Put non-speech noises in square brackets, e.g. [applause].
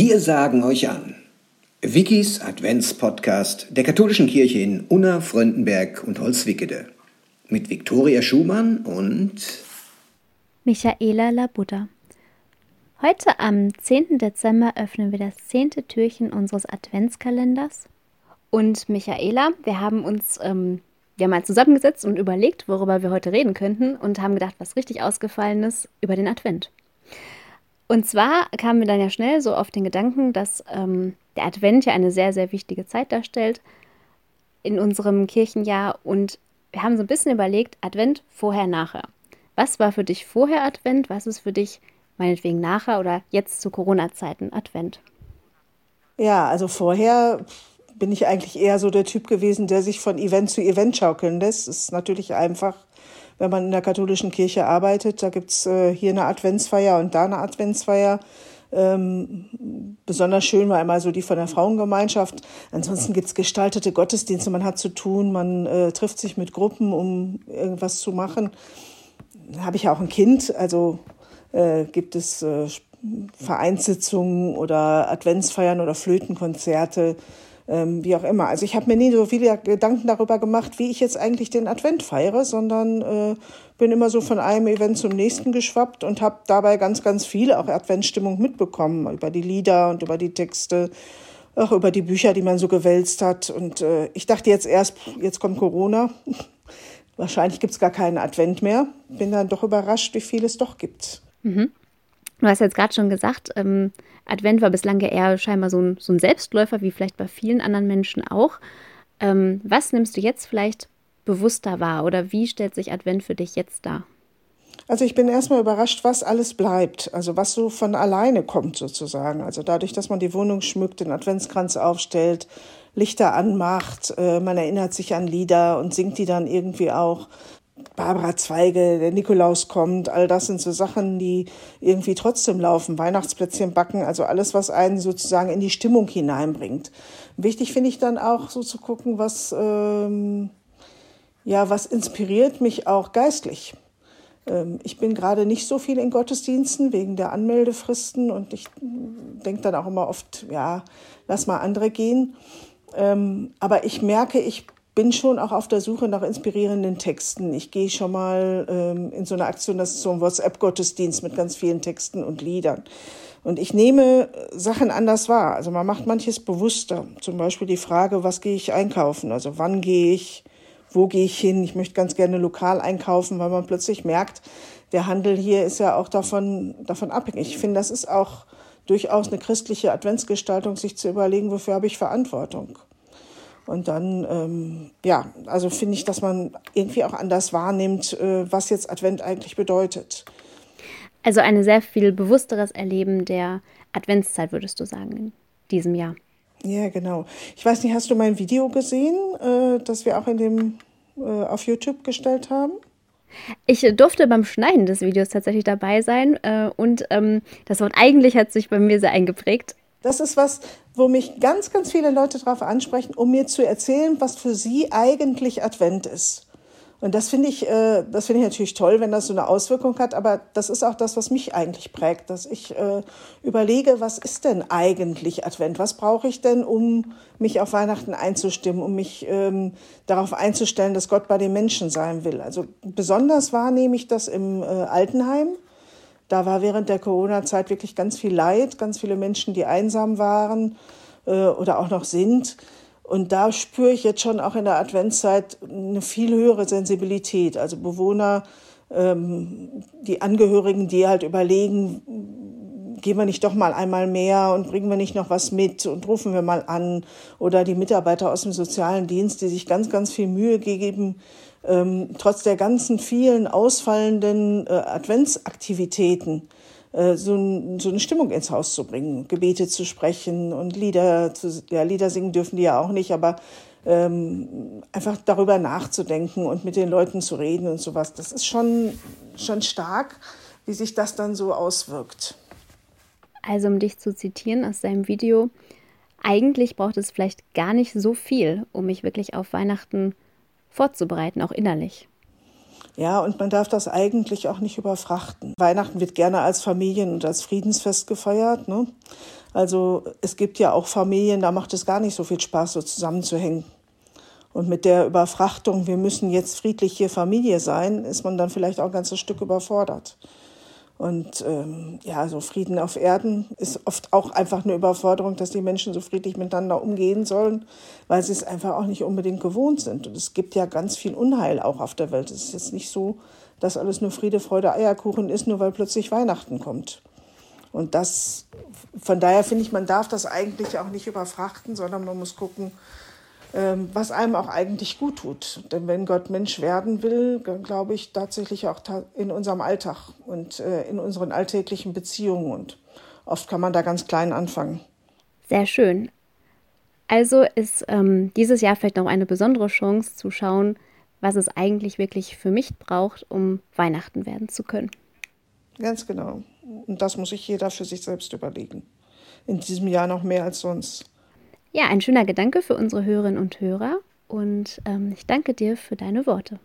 Wir sagen euch an. Wikis Adventspodcast der katholischen Kirche in Unna, Fröndenberg und Holzwickede. Mit Viktoria Schumann und Michaela Labuda. Heute am 10. Dezember öffnen wir das zehnte Türchen unseres Adventskalenders. Und Michaela, wir haben uns ähm, ja mal zusammengesetzt und überlegt, worüber wir heute reden könnten und haben gedacht, was richtig ausgefallen ist über den Advent. Und zwar kamen wir dann ja schnell so auf den Gedanken, dass ähm, der Advent ja eine sehr, sehr wichtige Zeit darstellt in unserem Kirchenjahr. Und wir haben so ein bisschen überlegt, Advent vorher, nachher. Was war für dich vorher Advent? Was ist für dich meinetwegen nachher oder jetzt zu Corona-Zeiten Advent? Ja, also vorher bin ich eigentlich eher so der Typ gewesen, der sich von Event zu Event schaukeln lässt. Es ist natürlich einfach wenn man in der katholischen Kirche arbeitet. Da gibt's äh, hier eine Adventsfeier und da eine Adventsfeier. Ähm, besonders schön war immer so die von der Frauengemeinschaft. Ansonsten gibt's gestaltete Gottesdienste, man hat zu tun, man äh, trifft sich mit Gruppen, um irgendwas zu machen. Da habe ich ja auch ein Kind, also äh, gibt es äh, Vereinssitzungen oder Adventsfeiern oder Flötenkonzerte ähm, wie auch immer. Also ich habe mir nie so viele Gedanken darüber gemacht, wie ich jetzt eigentlich den Advent feiere, sondern äh, bin immer so von einem Event zum nächsten geschwappt und habe dabei ganz, ganz viel auch Adventsstimmung mitbekommen über die Lieder und über die Texte, auch über die Bücher, die man so gewälzt hat. Und äh, ich dachte jetzt erst, jetzt kommt Corona. [laughs] Wahrscheinlich gibt es gar keinen Advent mehr. Bin dann doch überrascht, wie viel es doch gibt. Mhm. Du hast jetzt gerade schon gesagt, ähm, Advent war bislang eher scheinbar so ein, so ein Selbstläufer, wie vielleicht bei vielen anderen Menschen auch. Ähm, was nimmst du jetzt vielleicht bewusster wahr oder wie stellt sich Advent für dich jetzt dar? Also ich bin erstmal überrascht, was alles bleibt, also was so von alleine kommt sozusagen. Also dadurch, dass man die Wohnung schmückt, den Adventskranz aufstellt, Lichter anmacht, äh, man erinnert sich an Lieder und singt die dann irgendwie auch. Barbara Zweige, der Nikolaus kommt, all das sind so Sachen, die irgendwie trotzdem laufen. Weihnachtsplätzchen backen, also alles, was einen sozusagen in die Stimmung hineinbringt. Wichtig finde ich dann auch so zu gucken, was, ähm, ja, was inspiriert mich auch geistlich. Ähm, ich bin gerade nicht so viel in Gottesdiensten wegen der Anmeldefristen und ich denke dann auch immer oft, ja, lass mal andere gehen. Ähm, aber ich merke, ich bin schon auch auf der Suche nach inspirierenden Texten. Ich gehe schon mal ähm, in so eine Aktion, das ist so ein WhatsApp-Gottesdienst mit ganz vielen Texten und Liedern. Und ich nehme Sachen anders wahr. Also man macht manches bewusster. Zum Beispiel die Frage, was gehe ich einkaufen? Also wann gehe ich? Wo gehe ich hin? Ich möchte ganz gerne lokal einkaufen, weil man plötzlich merkt, der Handel hier ist ja auch davon, davon abhängig. Ich finde, das ist auch durchaus eine christliche Adventsgestaltung, sich zu überlegen, wofür habe ich Verantwortung. Und dann, ähm, ja, also finde ich, dass man irgendwie auch anders wahrnimmt, äh, was jetzt Advent eigentlich bedeutet. Also ein sehr viel bewussteres Erleben der Adventszeit, würdest du sagen, in diesem Jahr. Ja, genau. Ich weiß nicht, hast du mein Video gesehen, äh, das wir auch in dem äh, auf YouTube gestellt haben? Ich durfte beim Schneiden des Videos tatsächlich dabei sein äh, und ähm, das Wort eigentlich hat sich bei mir sehr eingeprägt. Das ist was, wo mich ganz, ganz viele Leute darauf ansprechen, um mir zu erzählen, was für sie eigentlich Advent ist. Und das finde ich, äh, das finde ich natürlich toll, wenn das so eine Auswirkung hat. Aber das ist auch das, was mich eigentlich prägt, dass ich äh, überlege, was ist denn eigentlich Advent? Was brauche ich denn, um mich auf Weihnachten einzustimmen, um mich ähm, darauf einzustellen, dass Gott bei den Menschen sein will? Also besonders wahrnehme ich das im äh, Altenheim da war während der Corona-Zeit wirklich ganz viel Leid, ganz viele Menschen, die einsam waren äh, oder auch noch sind. Und da spüre ich jetzt schon auch in der Adventszeit eine viel höhere Sensibilität. Also Bewohner, ähm, die Angehörigen, die halt überlegen, gehen wir nicht doch mal einmal mehr und bringen wir nicht noch was mit und rufen wir mal an. Oder die Mitarbeiter aus dem sozialen Dienst, die sich ganz, ganz viel Mühe geben, ähm, trotz der ganzen vielen ausfallenden äh, Adventsaktivitäten äh, so, ein, so, eine Stimmung ins Haus zu bringen, Gebete zu sprechen und Lieder zu, ja, Lieder singen dürfen die ja auch nicht, aber ähm, einfach darüber nachzudenken und mit den Leuten zu reden und sowas. Das ist schon, schon stark, wie sich das dann so auswirkt. Also um dich zu zitieren aus deinem Video, eigentlich braucht es vielleicht gar nicht so viel, um mich wirklich auf Weihnachten zu vorzubereiten, auch innerlich. Ja, und man darf das eigentlich auch nicht überfrachten. Weihnachten wird gerne als Familien- und als Friedensfest gefeiert. Ne? Also es gibt ja auch Familien, da macht es gar nicht so viel Spaß, so zusammenzuhängen. Und mit der Überfrachtung, wir müssen jetzt friedlich hier Familie sein, ist man dann vielleicht auch ein ganzes Stück überfordert. Und ähm, ja, so Frieden auf Erden ist oft auch einfach eine Überforderung, dass die Menschen so friedlich miteinander umgehen sollen, weil sie es einfach auch nicht unbedingt gewohnt sind. Und es gibt ja ganz viel Unheil auch auf der Welt. Es ist jetzt nicht so, dass alles nur Friede, Freude, Eierkuchen ist, nur weil plötzlich Weihnachten kommt. Und das, von daher finde ich, man darf das eigentlich auch nicht überfrachten, sondern man muss gucken, was einem auch eigentlich gut tut. Denn wenn Gott Mensch werden will, glaube ich tatsächlich auch in unserem Alltag und äh, in unseren alltäglichen Beziehungen. Und oft kann man da ganz klein anfangen. Sehr schön. Also ist ähm, dieses Jahr vielleicht noch eine besondere Chance zu schauen, was es eigentlich wirklich für mich braucht, um Weihnachten werden zu können. Ganz genau. Und das muss sich jeder für sich selbst überlegen. In diesem Jahr noch mehr als sonst. Ja, ein schöner Gedanke für unsere Hörerinnen und Hörer und ähm, ich danke dir für deine Worte.